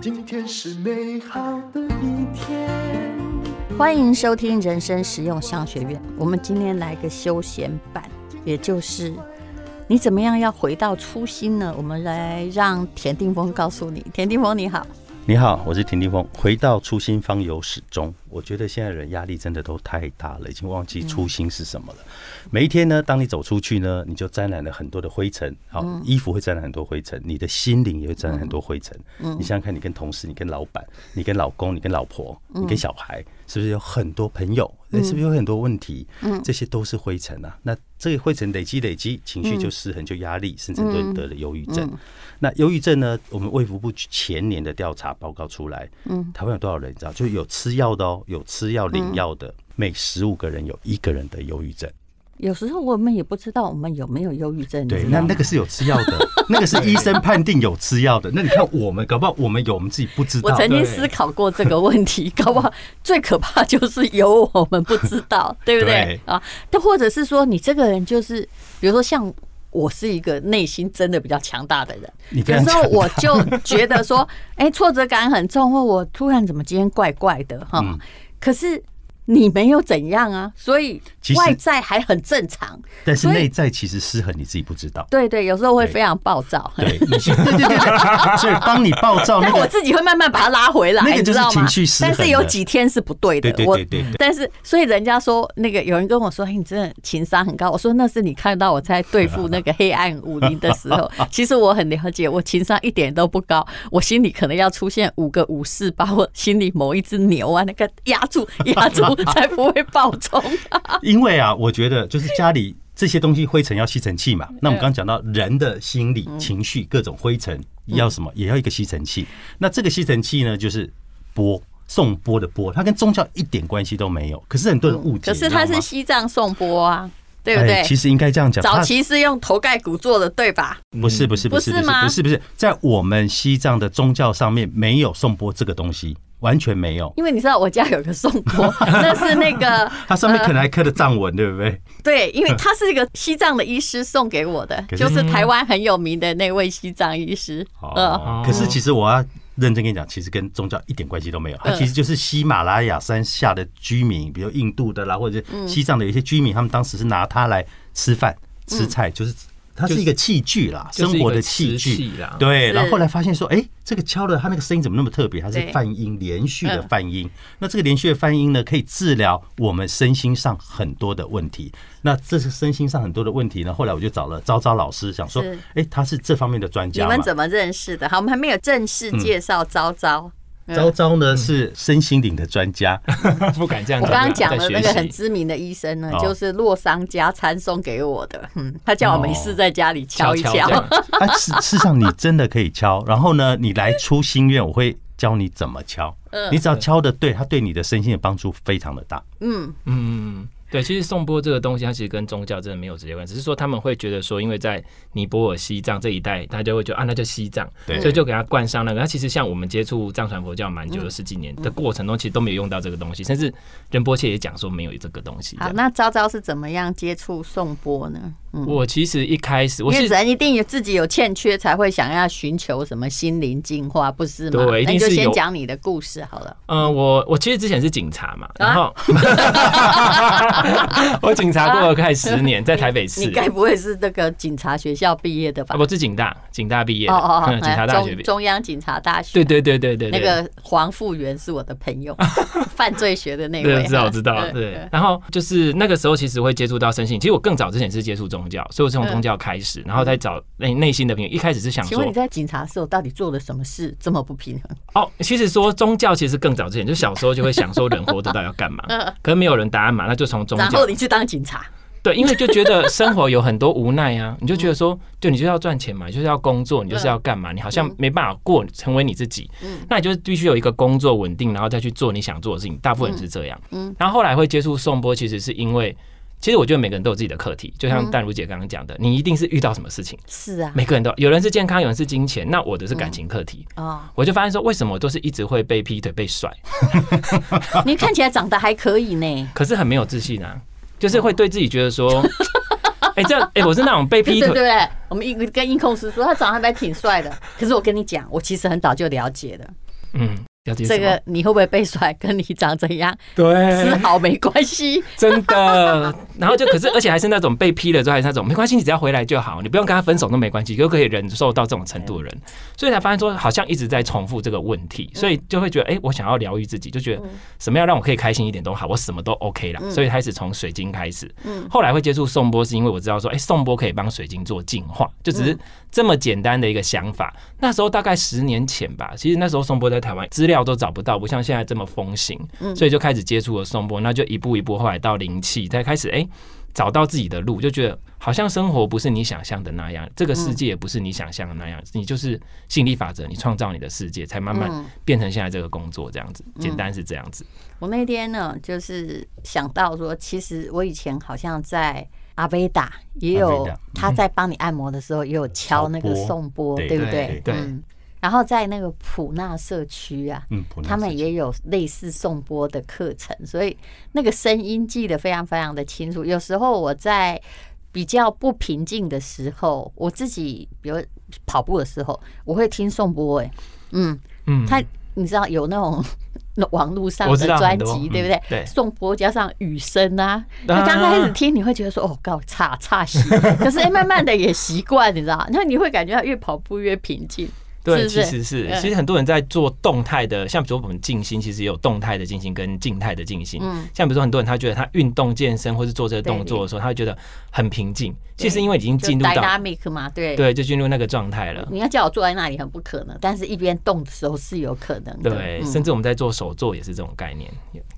今天是美好的一天。欢迎收听人生实用商学院。我们今天来个休闲版，也就是你怎么样要回到初心呢？我们来让田定峰告诉你。田定峰你好。你好，我是田定峰。回到初心，方有始终。我觉得现在人压力真的都太大了，已经忘记初心是什么了。每一天呢，当你走出去呢，你就沾染了很多的灰尘。好，衣服会沾染很多灰尘，你的心灵也会沾染很多灰尘。嗯你想想看，你跟同事、你跟老板、你跟老公、你跟老婆、你跟小孩，是不是有很多朋友？是不是有很多问题？嗯这些都是灰尘啊。那这个灰尘累积累积，情绪就失衡，就压力，甚至都得了忧郁症。那忧郁症呢？我们卫福部前年的调查报告出来，嗯，台湾有多少人？你知道？就有吃药的哦，有吃药领药的，每十五个人有一个人得忧郁症。有时候我们也不知道我们有没有忧郁症。对，那那个是有吃药的，那个是医生判定有吃药的。那你看我们，搞不好我们有，我们自己不知道。我曾经思考过这个问题，搞不好最可怕就是有我们不知道，对不对 啊？但或者是说，你这个人就是，比如说像。我是一个内心真的比较强大的人，有时候我就觉得说，哎，挫折感很重，或我突然怎么今天怪怪的哈，可是。你没有怎样啊，所以外在还很正常，但是内在其实失衡，你自己不知道。对对，有时候会非常暴躁。对 对对对，所以当你暴躁，但我自己会慢慢把它拉回来，那个就是情绪失衡？但是有几天是不对的，对对但是所以人家说那个有人跟我说，哎，你真的情商很高。我说那是你看到我在对付那个黑暗武林的时候，其实我很了解，我情商一点都不高，我心里可能要出现五个武士，把我心里某一只牛啊那个压住压住。才不会爆冲。因为啊，我觉得就是家里这些东西灰尘要吸尘器嘛。那我们刚刚讲到人的心理、情绪各种灰尘要什么，也要一个吸尘器。那这个吸尘器呢，就是波。送波的波，它跟宗教一点关系都没有。可是很多人误解，可是它是西藏送钵啊，对不对？其实应该这样讲，早期是用头盖骨做的，对吧？不是，不是，不是，不是，不是，不是，在我们西藏的宗教上面没有颂钵这个东西。完全没有，因为你知道我家有个颂钵，那是那个它上面可能还刻的藏文，对不对？对，因为它是一个西藏的医师送给我的，就是台湾很有名的那位西藏医师。哦，可是其实我要认真跟你讲，其实跟宗教一点关系都没有，它其实就是喜马拉雅山下的居民，比如印度的啦，或者是西藏的一些居民，他们当时是拿它来吃饭、吃菜，就是。它是一个器具啦，生活的器具啦。对，然后后来发现说，哎，这个敲的它那个声音怎么那么特别？它是泛音，连续的泛音。那这个连续的泛音呢，可以治疗我们身心上很多的问题。那这是身心上很多的问题呢。后来我就找了昭昭老师，想说，哎，他是这方面的专家。你们怎么认识的？好，我们还没有正式介绍昭昭。昭昭呢是身心灵的专家，不敢这样讲。我刚刚讲的那个很知名的医生呢，就是洛桑加餐送给我的。嗯，他叫我没事在家里敲一敲。啊，事实上你真的可以敲。然后呢，你来出心愿，我会教你怎么敲。你只要敲的对，他对你的身心的帮助非常的大。嗯嗯。对，其实颂钵这个东西，它其实跟宗教真的没有直接关系，只是说他们会觉得说，因为在尼泊尔、西藏这一带，大家就会觉得啊，那就西藏，对所以就给他冠上那个。那其实像我们接触藏传佛教蛮久的十几年的过程中，其实都没有用到这个东西，甚至仁波切也讲说没有这个东西。好，那昭昭是怎么样接触颂钵呢？嗯、我其实一开始，我因为人一定有自己有欠缺，才会想要寻求什么心灵净化，不是吗？对，一定是先讲你的故事好了。嗯，我我其实之前是警察嘛，然后、啊、我警察过了快十年，在台北市。你该不会是那个警察学校毕业的吧？我是警大，警大毕业。哦哦哦，警察大学中央警察大学。对对对对对，那个黄复元是我的朋友，犯罪学的那位。对，知道知道。对，然后就是那个时候，其实会接触到身心。其实我更早之前是接触宗教，所以我是从宗教开始，然后再找内内心的平衡。一开始是想说，请问你在警察的时候到底做了什么事这么不平衡？哦，其实说宗教其实更早之前，就 小时候就会想说人活着到底要干嘛？可是没有人答案嘛，那就从宗教。然后你去当警察，对，因为就觉得生活有很多无奈啊，你就觉得说，就你就是要赚钱嘛，就是要工作，你就是要干嘛？你好像没办法过成为你自己，那你就必须有一个工作稳定，然后再去做你想做的事情。大部分人是这样，嗯，然后后来会接触颂钵，其实是因为。其实我觉得每个人都有自己的课题，就像淡如姐刚刚讲的，你一定是遇到什么事情。是啊，每个人都有人是健康，有人是金钱，那我的是感情课题。哦，我就发现说，为什么我都是一直会被劈腿、被甩？你看起来长得还可以呢，可是很没有自信啊，就是会对自己觉得说，哎，这样哎，我是那种被劈腿，对对对，我们一跟音控师说他长得还挺帅的，可是我跟你讲，我其实很早就了解这个你会不会被甩，跟你长怎样，对，丝毫没关系，真的。然后就可是，而且还是那种被批了之后，还是那种没关系，你只要回来就好，你不用跟他分手都没关系，就可以忍受到这种程度的人。所以才发现说，好像一直在重复这个问题，所以就会觉得，哎，我想要疗愈自己，就觉得什么样让我可以开心一点都好，我什么都 OK 了。所以开始从水晶开始，后来会接触颂钵，是因为我知道说，哎，颂钵可以帮水晶做净化，就只是这么简单的一个想法。那时候大概十年前吧，其实那时候松波在台湾资料都找不到，不像。像现在这么风行，所以就开始接触了松波，那就一步一步，后来到灵气，才开始哎、欸、找到自己的路，就觉得好像生活不是你想象的那样，这个世界也不是你想象的那样，你就是吸引力法则，你创造你的世界，才慢慢变成现在这个工作这样子，简单是这样子。我那天呢，就是想到说，其实我以前好像在阿维达也有他在帮你按摩的时候，也有敲那个颂钵，对不对？对。然后在那个普纳社区啊，嗯，他们也有类似颂钵的课程，所以那个声音记得非常非常的清楚。有时候我在比较不平静的时候，我自己比如跑步的时候，我会听颂钵。哎，嗯嗯，他你知道有那种网络上的专辑，对不对？对，颂钵加上雨声啊，他刚开始听你会觉得说哦，搞差差戏，可是哎，慢慢的也习惯，你知道，那你会感觉到越跑步越平静。对，其实是，其实很多人在做动态的，像比如说我们静心，其实也有动态的静心跟静态的静心。嗯，像比如说很多人他觉得他运动健身或是做这个动作的时候，他会觉得很平静。其实因为已经进入到 dynamic 嘛，对对，就进入那个状态了。你要叫我坐在那里很不可能，但是一边动的时候是有可能的。对，甚至我们在做手作也是这种概念。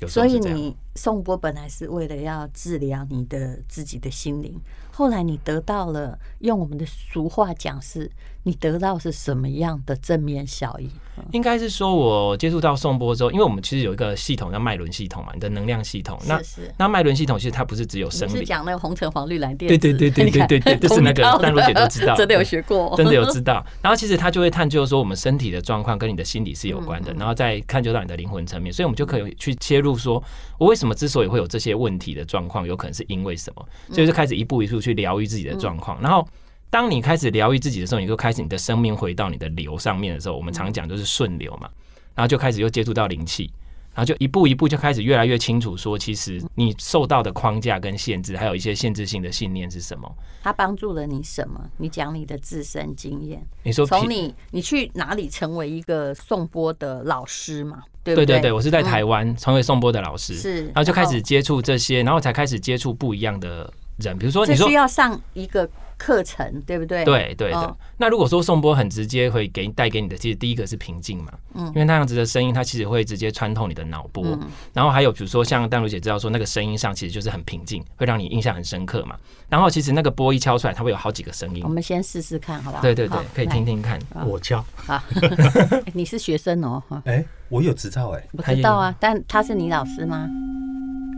所以你颂钵本来是为了要治疗你的自己的心灵。后来你得到了，用我们的俗话讲是，你得到是什么样的正面效益？应该是说，我接触到颂钵之后，因为我们其实有一个系统叫脉轮系统嘛，你的能量系统。那那脉轮系统其实它不是只有生理，是讲那个红橙黄绿蓝靛。对对对对对对对，就是那个丹如姐都知道，真的有学过，真的有知道。然后其实他就会探究说，我们身体的状况跟你的心理是有关的，然后再探究到你的灵魂层面，所以我们就可以去切入说，我为什么之所以会有这些问题的状况，有可能是因为什么，所以就开始一步一步去疗愈自己的状况，然后。当你开始疗愈自己的时候，你就开始你的生命回到你的流上面的时候，我们常讲就是顺流嘛，然后就开始又接触到灵气，然后就一步一步就开始越来越清楚，说其实你受到的框架跟限制，还有一些限制性的信念是什么？它帮助了你什么？你讲你的自身经验。你说从你你去哪里成为一个颂钵的老师嘛？对对对，我是在台湾成为颂钵的老师，是，然后就开始接触这些，然后才开始接触不一样的人，比如说你说需要上一个。课程对不对？对对对。那如果说颂钵很直接会给带给你的，其实第一个是平静嘛，嗯，因为那样子的声音，它其实会直接穿透你的脑波。然后还有比如说像淡如姐知道说那个声音上其实就是很平静，会让你印象很深刻嘛。然后其实那个波一敲出来，它会有好几个声音。我们先试试看，好不好？对对对，可以听听看。我敲。好，你是学生哦。哎，我有执照哎。不知道啊，但他是你老师吗？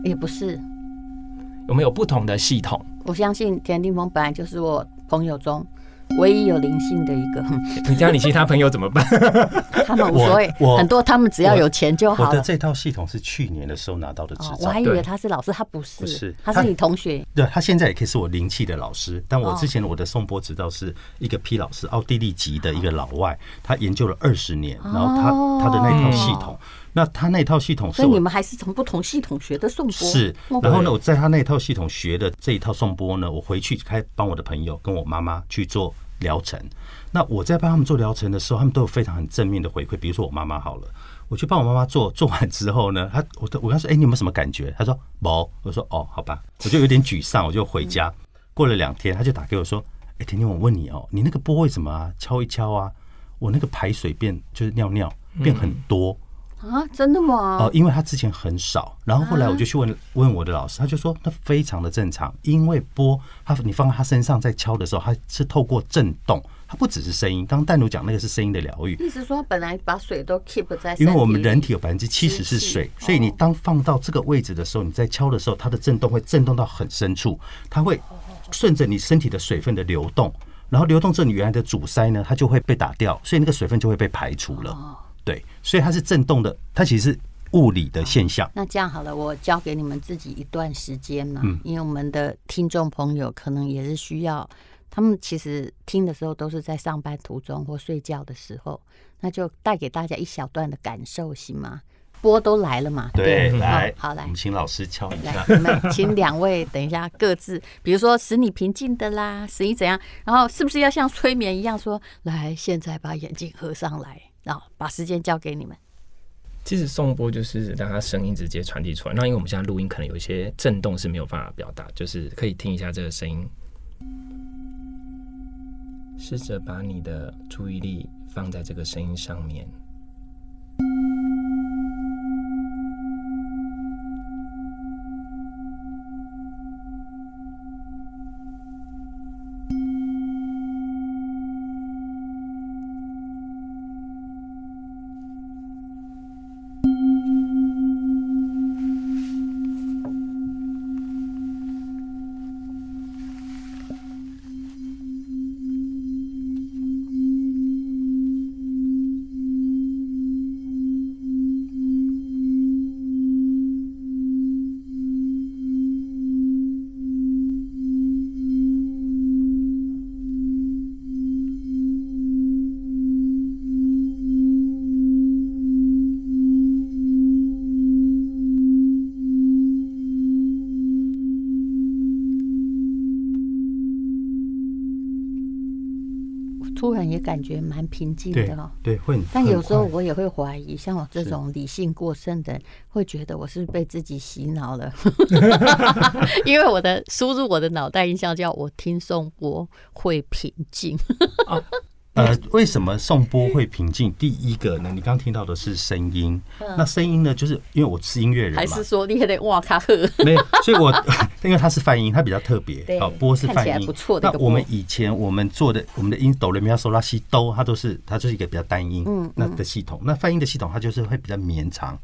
也不是。有没有不同的系统？我相信田定峰本来就是我朋友中唯一有灵性的一个。你这样，你其他朋友怎么办？他们无所谓，很多他们只要有钱就好。我的这套系统是去年的时候拿到的执照。我还以为他是老师，他不是，不是，他是你同学。对，他现在也可以是我灵气的老师。但我之前我的颂钵执照是一个 P 老师，奥地利籍的一个老外，他研究了二十年，然后他他的那套系统。那他那套系统是，所以你们还是从不同系统学的颂钵。是，然后呢，我在他那套系统学的这一套颂钵呢，我回去开帮我的朋友跟我妈妈去做疗程。那我在帮他们做疗程的时候，他们都有非常很正面的回馈。比如说我妈妈好了，我去帮我妈妈做，做完之后呢，他我我跟他说，哎，你有没有什么感觉？他说没。我说哦，好吧，我就有点沮丧，我就回家。过了两天，他就打给我说，哎，甜甜，我问你哦，你那个波为什么啊？敲一敲啊，我那个排水变就是尿尿变很多。啊，真的吗？哦，因为他之前很少，然后后来我就去问问我的老师，他就说那非常的正常，因为波他你放在他身上在敲的时候，它是透过震动，它不只是声音。刚刚淡如讲那个是声音的疗愈，意思说本来把水都 keep 在，因为我们人体有百分之七十是水，所以你当放到这个位置的时候，你在敲的时候，它的震动会震动到很深处，它会顺着你身体的水分的流动，然后流动之后，你原来的阻塞呢，它就会被打掉，所以那个水分就会被排除了。对，所以它是震动的，它其实是物理的现象。那这样好了，我交给你们自己一段时间嘛，嗯，因为我们的听众朋友可能也是需要，他们其实听的时候都是在上班途中或睡觉的时候，那就带给大家一小段的感受，行吗？波都来了嘛？对，对来，哦，好来，我们请老师敲一下。来，我们请两位等一下各自，比如说使你平静的啦，使你怎样，然后是不是要像催眠一样说，来，现在把眼睛合上来，然后把时间交给你们。其实颂钵就是让它声音直接传递出来。那因为我们现在录音可能有一些震动是没有办法表达，就是可以听一下这个声音。试着把你的注意力放在这个声音上面。突然也感觉蛮平静的哦，对，会。但有时候我也会怀疑，像我这种理性过剩的人，会觉得我是被自己洗脑了，因为我的输入我的脑袋印象叫我听颂波会平静。呃，为什么颂钵会平静？第一个呢，你刚刚听到的是声音，那声音呢，就是因为我是音乐人嘛，还是说你得哇卡赫？没有，所以我因为它是泛音，它比较特别。好，波是泛音，不错的。那我们以前我们做的我们的音哆来咪发嗦拉西哆，它都是它就是一个比较单音，嗯，那的系统。那泛音的系统，它就是会比较绵长。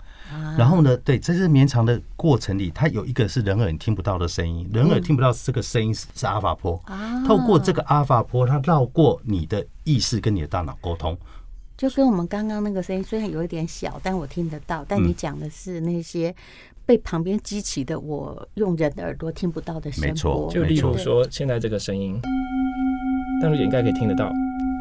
然后呢，对，在这绵长的过程里，它有一个是人耳你听不到的声音，人耳听不到这个声音是是阿法波。透过这个阿法波，它绕过你的意识跟你的大脑沟通，就跟我们刚刚那个声音虽然有一点小，但我听得到。但你讲的是那些被旁边激起的，我用人的耳朵听不到的声音。没错，就例如说现在这个声音，但是也应该可以听得到。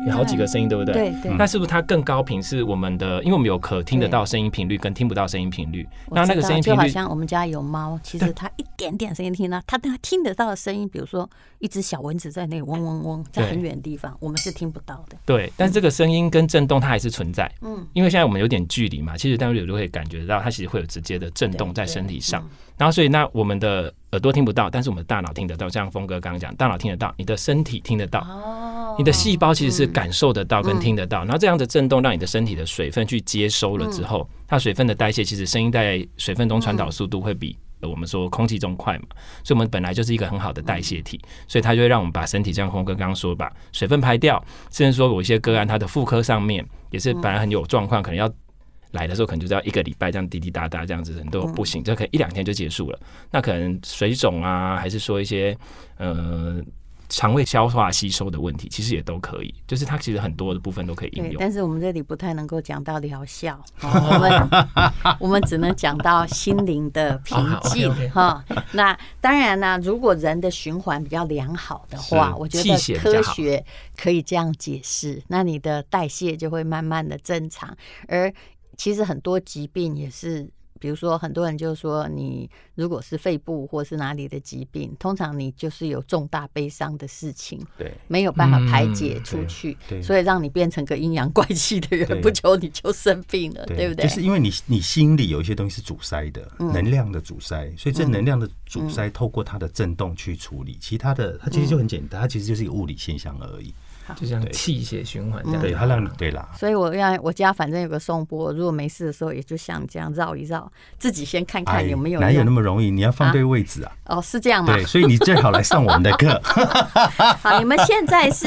有好几个声音，对不对？对对。那是不是它更高频？是我们的，因为我们有可听得到声音频率跟听不到声音频率。那那个声音频率就好像我们家有猫，其实它一点点声音听到，它它听得到的声音，比如说一只小蚊子在那里嗡嗡嗡，在很远的地方，我们是听不到的。对，但这个声音跟震动它还是存在。嗯。因为现在我们有点距离嘛，其实大家有就会感觉到它其实会有直接的震动在身体上。然后所以那我们的耳朵听不到，但是我们的大脑听得到。像峰哥刚刚讲，大脑听得到，你的身体听得到。你的细胞其实是感受得到跟听得到，然后这样的震动让你的身体的水分去接收了之后，它水分的代谢其实声音在水分中传导速度会比我们说空气中快嘛，所以我们本来就是一个很好的代谢体，所以它就会让我们把身体像空哥刚刚说把水分排掉，甚至说有一些个案它的妇科上面也是本来很有状况，可能要来的时候可能就是要一个礼拜这样滴滴答答这样子人都不行，这可能一两天就结束了，那可能水肿啊，还是说一些呃。肠胃消化吸收的问题，其实也都可以，就是它其实很多的部分都可以应用。但是我们这里不太能够讲到疗效，我们我们只能讲到心灵的平静哈。那当然呢，如果人的循环比较良好的话，我觉得科学可以这样解释，那你的代谢就会慢慢的正常。而其实很多疾病也是。比如说，很多人就说，你如果是肺部或是哪里的疾病，通常你就是有重大悲伤的事情，对，没有办法排解出去，所以让你变成个阴阳怪气的人，不久你就生病了，对不对？就是因为你你心里有一些东西是阻塞的，能量的阻塞，所以这能量的阻塞透过它的震动去处理，其他的它其实就很简单，它其实就是一个物理现象而已。就像气血循环这样，对，它让你对啦。所以我让我家反正有个颂钵，如果没事的时候，也就像这样绕一绕，自己先看看有没有。哪有那么容易？你要放对位置啊！哦，是这样吗？对，所以你最好来上我们的 课。好，你们现在是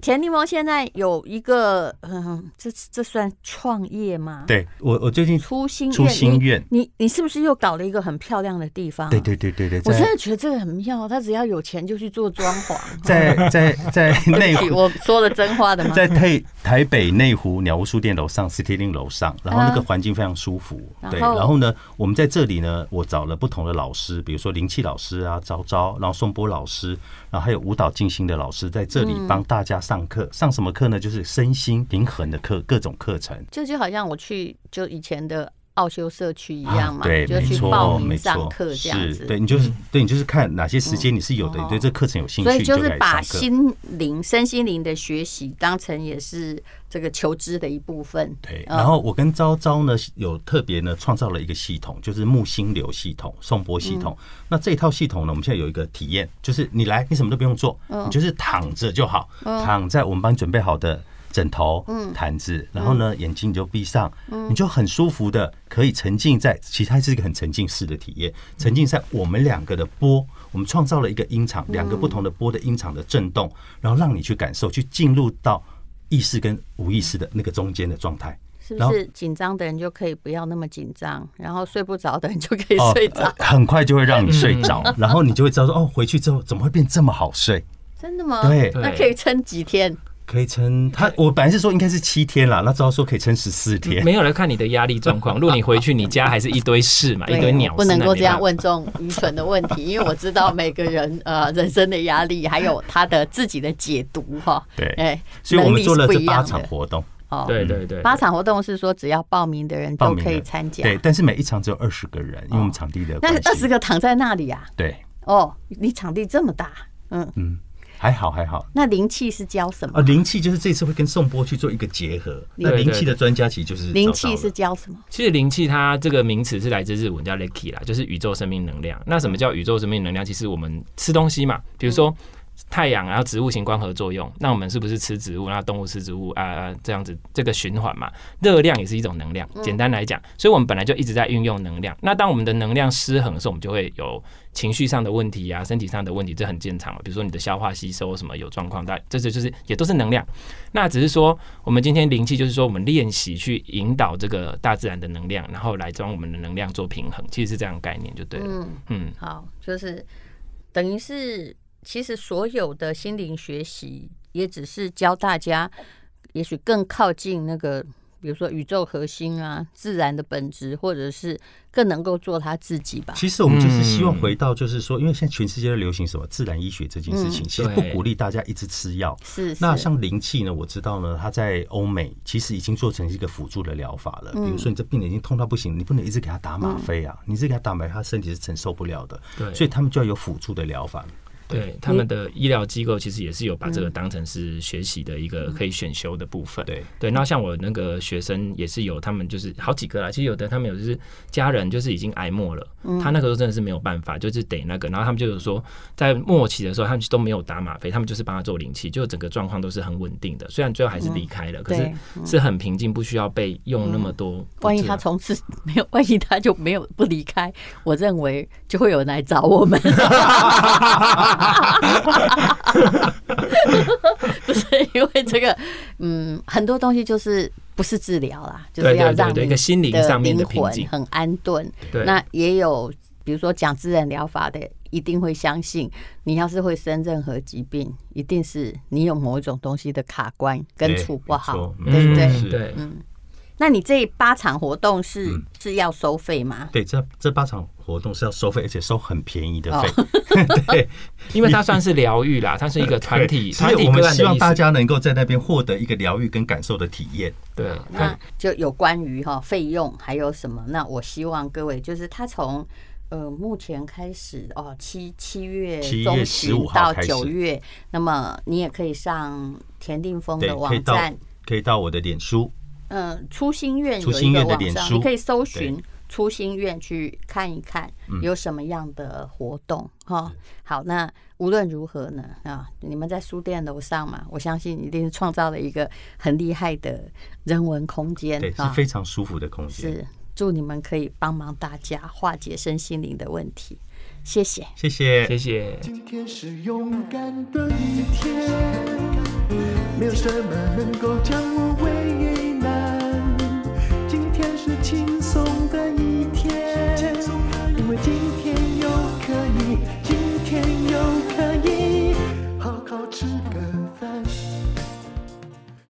田柠檬现在有一个，嗯，这这算创业吗？对我，我最近初心初心愿，你你是不是又搞了一个很漂亮的地方、啊？对对对对对，我真的觉得这个很妙。他只要有钱就去做装潢，在在在内湖，我说了真话的吗？在台台北内湖鸟屋书店楼上，City Link 楼上，然后那个环境非常舒服。嗯、对，然后呢，我们在这里呢，我找了不同的老师，比如说灵气老师啊，昭昭，然后宋波老师，然后还有舞蹈静心的老师，在这里帮大家上课。嗯、上什么课呢？就是身心平衡的课，各种课程。就就好像我去就以前的。奥修社区一样嘛，啊、对，就去报名上课这样子。对，你就是对你就是看哪些时间你是有的，嗯、你对这个课程有兴趣，所以就是把心灵、身心灵的学习当成也是这个求知的一部分。对，然后我跟昭昭呢有特别呢创造了一个系统，就是木星流系统、颂钵系统。嗯、那这一套系统呢，我们现在有一个体验，就是你来，你什么都不用做，嗯、你就是躺着就好，嗯、躺在我们帮你准备好的。枕头、嗯毯子，然后呢，眼睛你就闭上，你就很舒服的可以沉浸在，其实它是一个很沉浸式的体验，沉浸在我们两个的波，我们创造了一个音场，两个不同的波的音场的震动，然后让你去感受，去进入到意识跟无意识的那个中间的状态。是不是紧张的人就可以不要那么紧张，然后睡不着的人就可以睡着，很快就会让你睡着，然后你就会知道说，哦，回去之后怎么会变这么好睡？真的吗？对，那可以撑几天？可以撑他，我本来是说应该是七天啦，那之后说可以撑十四天。没有来看你的压力状况。如果你回去，你家还是一堆事嘛，一堆鸟事，不能够这样问这种愚蠢的问题，因为我知道每个人呃人生的压力，还有他的自己的解读哈。对，哎，所以我们做了这八场活动。哦，对对对，八场活动是说只要报名的人都可以参加。对，但是每一场只有二十个人，因为我们场地的。那二十个躺在那里啊？对。哦，你场地这么大，嗯嗯。还好还好，那灵气是教什么？啊，灵气就是这次会跟宋波去做一个结合。那灵气的专家其实就是灵气是教什么？其实灵气它这个名词是来自日文叫 Reiki 啦，就是宇宙生命能量。那什么叫宇宙生命能量？其实我们吃东西嘛，比如说。太阳，然后植物型光合作用，那我们是不是吃植物，然后动物吃植物啊？这样子这个循环嘛，热量也是一种能量。简单来讲，所以我们本来就一直在运用能量。那当我们的能量失衡的时候，我们就会有情绪上的问题啊，身体上的问题，这很正常嘛。比如说你的消化吸收什么有状况，但这这就是也都是能量。那只是说，我们今天灵气就是说，我们练习去引导这个大自然的能量，然后来将我们的能量做平衡，其实是这样概念就对了。嗯嗯，好，就是等于是。其实所有的心灵学习，也只是教大家，也许更靠近那个，比如说宇宙核心啊，自然的本质，或者是更能够做他自己吧。其实我们就是希望回到，就是说，因为现在全世界都流行什么自然医学这件事情，其实不鼓励大家一直吃药。是。那像灵气呢，我知道呢，它在欧美其实已经做成一个辅助的疗法了。比如说，你这病人已经痛到不行，你不能一直给他打吗啡啊，你一直给他打吗啡，他身体是承受不了的。对。所以他们就要有辅助的疗法。对，他们的医疗机构其实也是有把这个当成是学习的一个可以选修的部分。对对，那像我那个学生也是有，他们就是好几个啦。其实有的他们有就是家人就是已经挨末了，他那个时候真的是没有办法，就是得那个。然后他们就是说，在末期的时候，他们都没有打吗啡，他们就是帮他做灵气，就整个状况都是很稳定的。虽然最后还是离开了，可是是很平静，不需要被用那么多。万一他从此 没有，万一他就没有不离开，我认为就会有人来找我们。不是因为这个，嗯，很多东西就是不是治疗啦，就是要让你的心灵上面的灵魂很安顿。那也有，比如说讲自然疗法的，一定会相信，你要是会生任何疾病，一定是你有某一种东西的卡关跟处不好，对不对？对，嗯。那你这八场活动是、嗯、是要收费吗？对，这这八场活动是要收费，而且收很便宜的费。哦、对，因为它算是疗愈啦，它是一个团体，所以我们希望大家能够在那边获得一个疗愈跟感受的体验。对，那就有关于哈费用还有什么？那我希望各位就是他从呃目前开始哦七七月中旬到九月，那么你也可以上田定峰的网站，可以到我的脸书。嗯，初心愿有一个网上，你可以搜寻初心愿去看一看有什么样的活动哈。好，那无论如何呢啊，你们在书店楼上嘛，我相信一定是创造了一个很厉害的人文空间，对，是非常舒服的空间。是，祝你们可以帮忙大家化解身心灵的问题。谢谢，谢谢，谢谢。今天是勇敢的一天。没有什么能够将我围